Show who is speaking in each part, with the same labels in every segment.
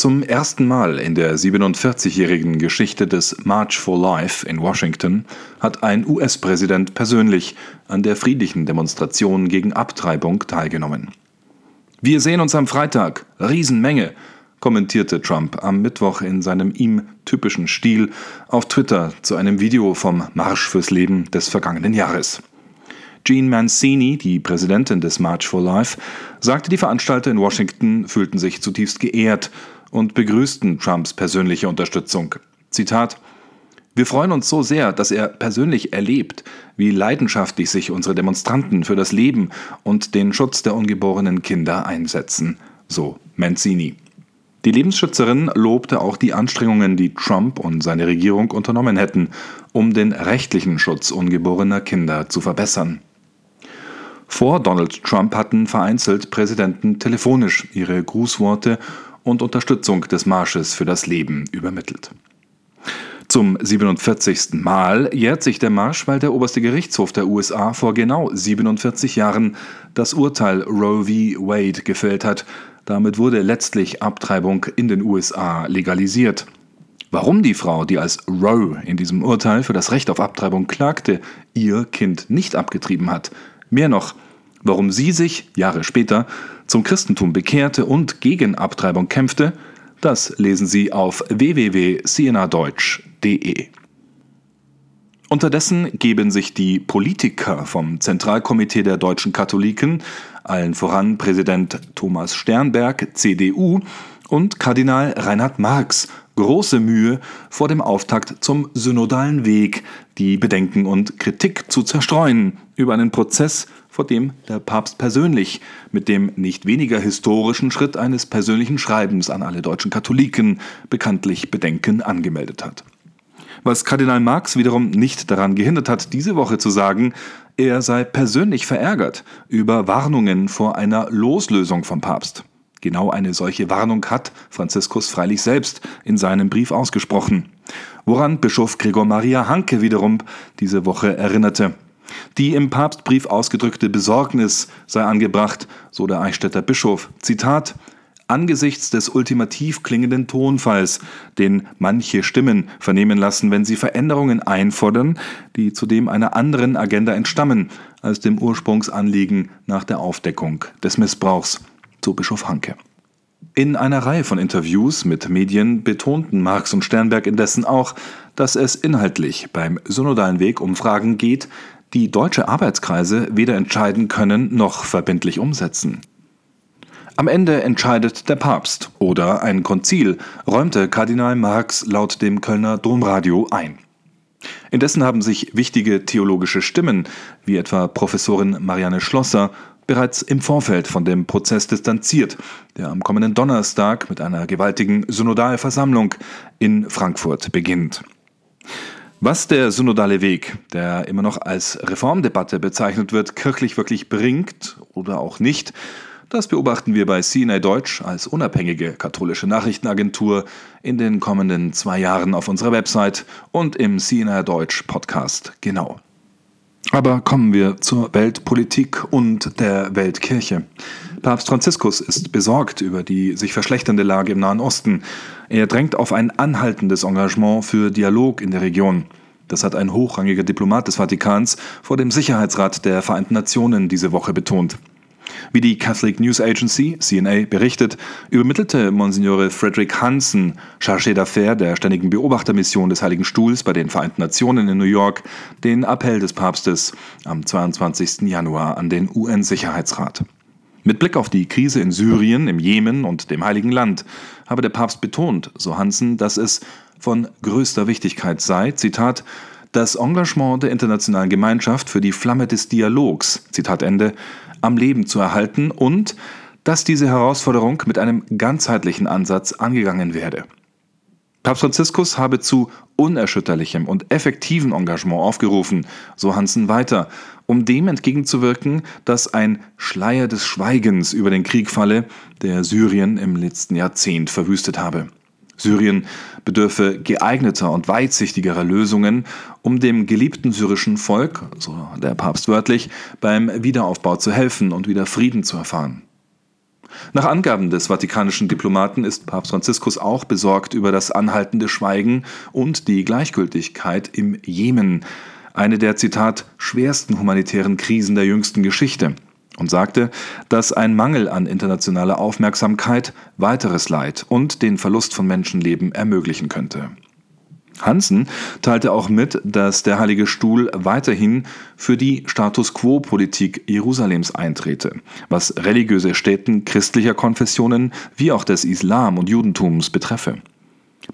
Speaker 1: Zum ersten Mal in der 47-jährigen Geschichte des March for Life in Washington hat ein US-Präsident persönlich an der friedlichen Demonstration gegen Abtreibung teilgenommen. Wir sehen uns am Freitag, Riesenmenge, kommentierte Trump am Mittwoch in seinem ihm typischen Stil auf Twitter zu einem Video vom Marsch fürs Leben des vergangenen Jahres. Jean Mancini, die Präsidentin des March for Life, sagte, die Veranstalter in Washington fühlten sich zutiefst geehrt und begrüßten Trumps persönliche Unterstützung. Zitat wir freuen uns so sehr, dass er persönlich erlebt, wie leidenschaftlich sich unsere Demonstranten für das Leben und den Schutz der ungeborenen Kinder einsetzen, so Mancini. Die Lebensschützerin lobte auch die Anstrengungen, die Trump und seine Regierung unternommen hätten, um den rechtlichen Schutz ungeborener Kinder zu verbessern. Vor Donald Trump hatten vereinzelt Präsidenten telefonisch ihre Grußworte und Unterstützung des Marsches für das Leben übermittelt. Zum 47. Mal jährt sich der Marsch, weil der oberste Gerichtshof der USA vor genau 47 Jahren das Urteil Roe v. Wade gefällt hat. Damit wurde letztlich Abtreibung in den USA legalisiert. Warum die Frau, die als Roe in diesem Urteil für das Recht auf Abtreibung klagte, ihr Kind nicht abgetrieben hat, Mehr noch, warum sie sich Jahre später zum Christentum bekehrte und gegen Abtreibung kämpfte, das lesen Sie auf www.cnadeutsch.de. Unterdessen geben sich die Politiker vom Zentralkomitee der deutschen Katholiken, allen voran Präsident Thomas Sternberg, CDU, und Kardinal Reinhard Marx große Mühe vor dem Auftakt zum synodalen Weg, die Bedenken und Kritik zu zerstreuen über einen Prozess, vor dem der Papst persönlich mit dem nicht weniger historischen Schritt eines persönlichen Schreibens an alle deutschen Katholiken bekanntlich Bedenken angemeldet hat. Was Kardinal Marx wiederum nicht daran gehindert hat, diese Woche zu sagen, er sei persönlich verärgert über Warnungen vor einer Loslösung vom Papst. Genau eine solche Warnung hat Franziskus freilich selbst in seinem Brief ausgesprochen, woran Bischof Gregor Maria Hanke wiederum diese Woche erinnerte. Die im Papstbrief ausgedrückte Besorgnis sei angebracht, so der Eichstätter Bischof. Zitat Angesichts des ultimativ klingenden Tonfalls, den manche Stimmen vernehmen lassen, wenn sie Veränderungen einfordern, die zudem einer anderen Agenda entstammen als dem Ursprungsanliegen nach der Aufdeckung des Missbrauchs so Bischof Hanke. In einer Reihe von Interviews mit Medien betonten Marx und Sternberg indessen auch, dass es inhaltlich beim synodalen Weg um Fragen geht, die deutsche Arbeitskreise weder entscheiden können noch verbindlich umsetzen. Am Ende entscheidet der Papst oder ein Konzil, räumte Kardinal Marx laut dem Kölner Domradio ein. Indessen haben sich wichtige theologische Stimmen, wie etwa Professorin Marianne Schlosser bereits im Vorfeld von dem Prozess distanziert, der am kommenden Donnerstag mit einer gewaltigen Synodalversammlung in Frankfurt beginnt. Was der synodale Weg, der immer noch als Reformdebatte bezeichnet wird, kirchlich wirklich bringt oder auch nicht, das beobachten wir bei CNA Deutsch als unabhängige katholische Nachrichtenagentur in den kommenden zwei Jahren auf unserer Website und im CNA Deutsch Podcast genau. Aber kommen wir zur Weltpolitik und der Weltkirche. Papst Franziskus ist besorgt über die sich verschlechternde Lage im Nahen Osten. Er drängt auf ein anhaltendes Engagement für Dialog in der Region. Das hat ein hochrangiger Diplomat des Vatikans vor dem Sicherheitsrat der Vereinten Nationen diese Woche betont. Wie die Catholic News Agency, CNA, berichtet, übermittelte Monsignore Frederick Hansen, Chargé d'Affaires der Ständigen Beobachtermission des Heiligen Stuhls bei den Vereinten Nationen in New York, den Appell des Papstes am 22. Januar an den UN-Sicherheitsrat. Mit Blick auf die Krise in Syrien, im Jemen und dem Heiligen Land habe der Papst betont, so Hansen, dass es von größter Wichtigkeit sei, Zitat, das Engagement der internationalen Gemeinschaft für die Flamme des Dialogs, Zitat Ende, am Leben zu erhalten und dass diese Herausforderung mit einem ganzheitlichen Ansatz angegangen werde. Papst Franziskus habe zu unerschütterlichem und effektiven Engagement aufgerufen, so Hansen weiter, um dem entgegenzuwirken, dass ein Schleier des Schweigens über den Krieg falle, der Syrien im letzten Jahrzehnt verwüstet habe. Syrien bedürfe geeigneter und weitsichtigerer Lösungen, um dem geliebten syrischen Volk, so der Papst wörtlich, beim Wiederaufbau zu helfen und wieder Frieden zu erfahren. Nach Angaben des vatikanischen Diplomaten ist Papst Franziskus auch besorgt über das anhaltende Schweigen und die Gleichgültigkeit im Jemen, eine der Zitat schwersten humanitären Krisen der jüngsten Geschichte, und sagte, dass ein Mangel an internationaler Aufmerksamkeit weiteres Leid und den Verlust von Menschenleben ermöglichen könnte. Hansen teilte auch mit, dass der Heilige Stuhl weiterhin für die Status quo-Politik Jerusalems eintrete, was religiöse Städten christlicher Konfessionen wie auch des Islam und Judentums betreffe.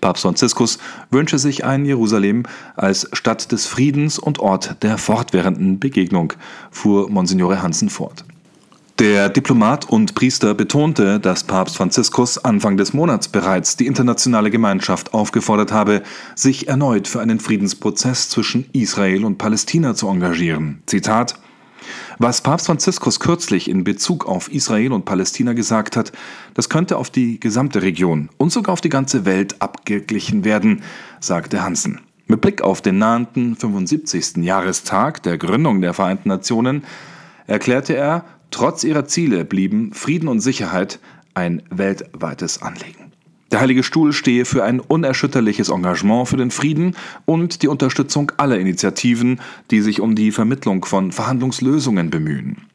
Speaker 1: Papst Franziskus wünsche sich ein Jerusalem als Stadt des Friedens und Ort der fortwährenden Begegnung, fuhr Monsignore Hansen fort. Der Diplomat und Priester betonte, dass Papst Franziskus Anfang des Monats bereits die internationale Gemeinschaft aufgefordert habe, sich erneut für einen Friedensprozess zwischen Israel und Palästina zu engagieren. Zitat was Papst Franziskus kürzlich in Bezug auf Israel und Palästina gesagt hat, das könnte auf die gesamte Region und sogar auf die ganze Welt abgeglichen werden, sagte Hansen. Mit Blick auf den nahenden 75. Jahrestag der Gründung der Vereinten Nationen erklärte er, Trotz ihrer Ziele blieben Frieden und Sicherheit ein weltweites Anliegen. Der Heilige Stuhl stehe für ein unerschütterliches Engagement für den Frieden und die Unterstützung aller Initiativen, die sich um die Vermittlung von Verhandlungslösungen bemühen.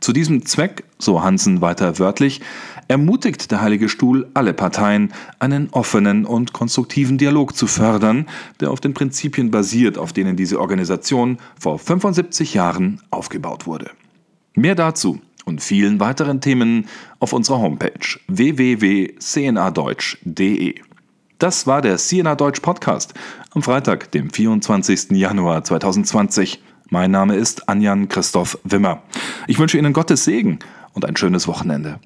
Speaker 1: Zu diesem Zweck, so Hansen weiter wörtlich, ermutigt der Heilige Stuhl alle Parteien, einen offenen und konstruktiven Dialog zu fördern, der auf den Prinzipien basiert, auf denen diese Organisation vor 75 Jahren aufgebaut wurde. Mehr dazu und vielen weiteren Themen auf unserer Homepage www.cnadeutsch.de. Das war der CNA Deutsch Podcast am Freitag, dem 24. Januar 2020. Mein Name ist Anjan Christoph Wimmer. Ich wünsche Ihnen Gottes Segen und ein schönes Wochenende.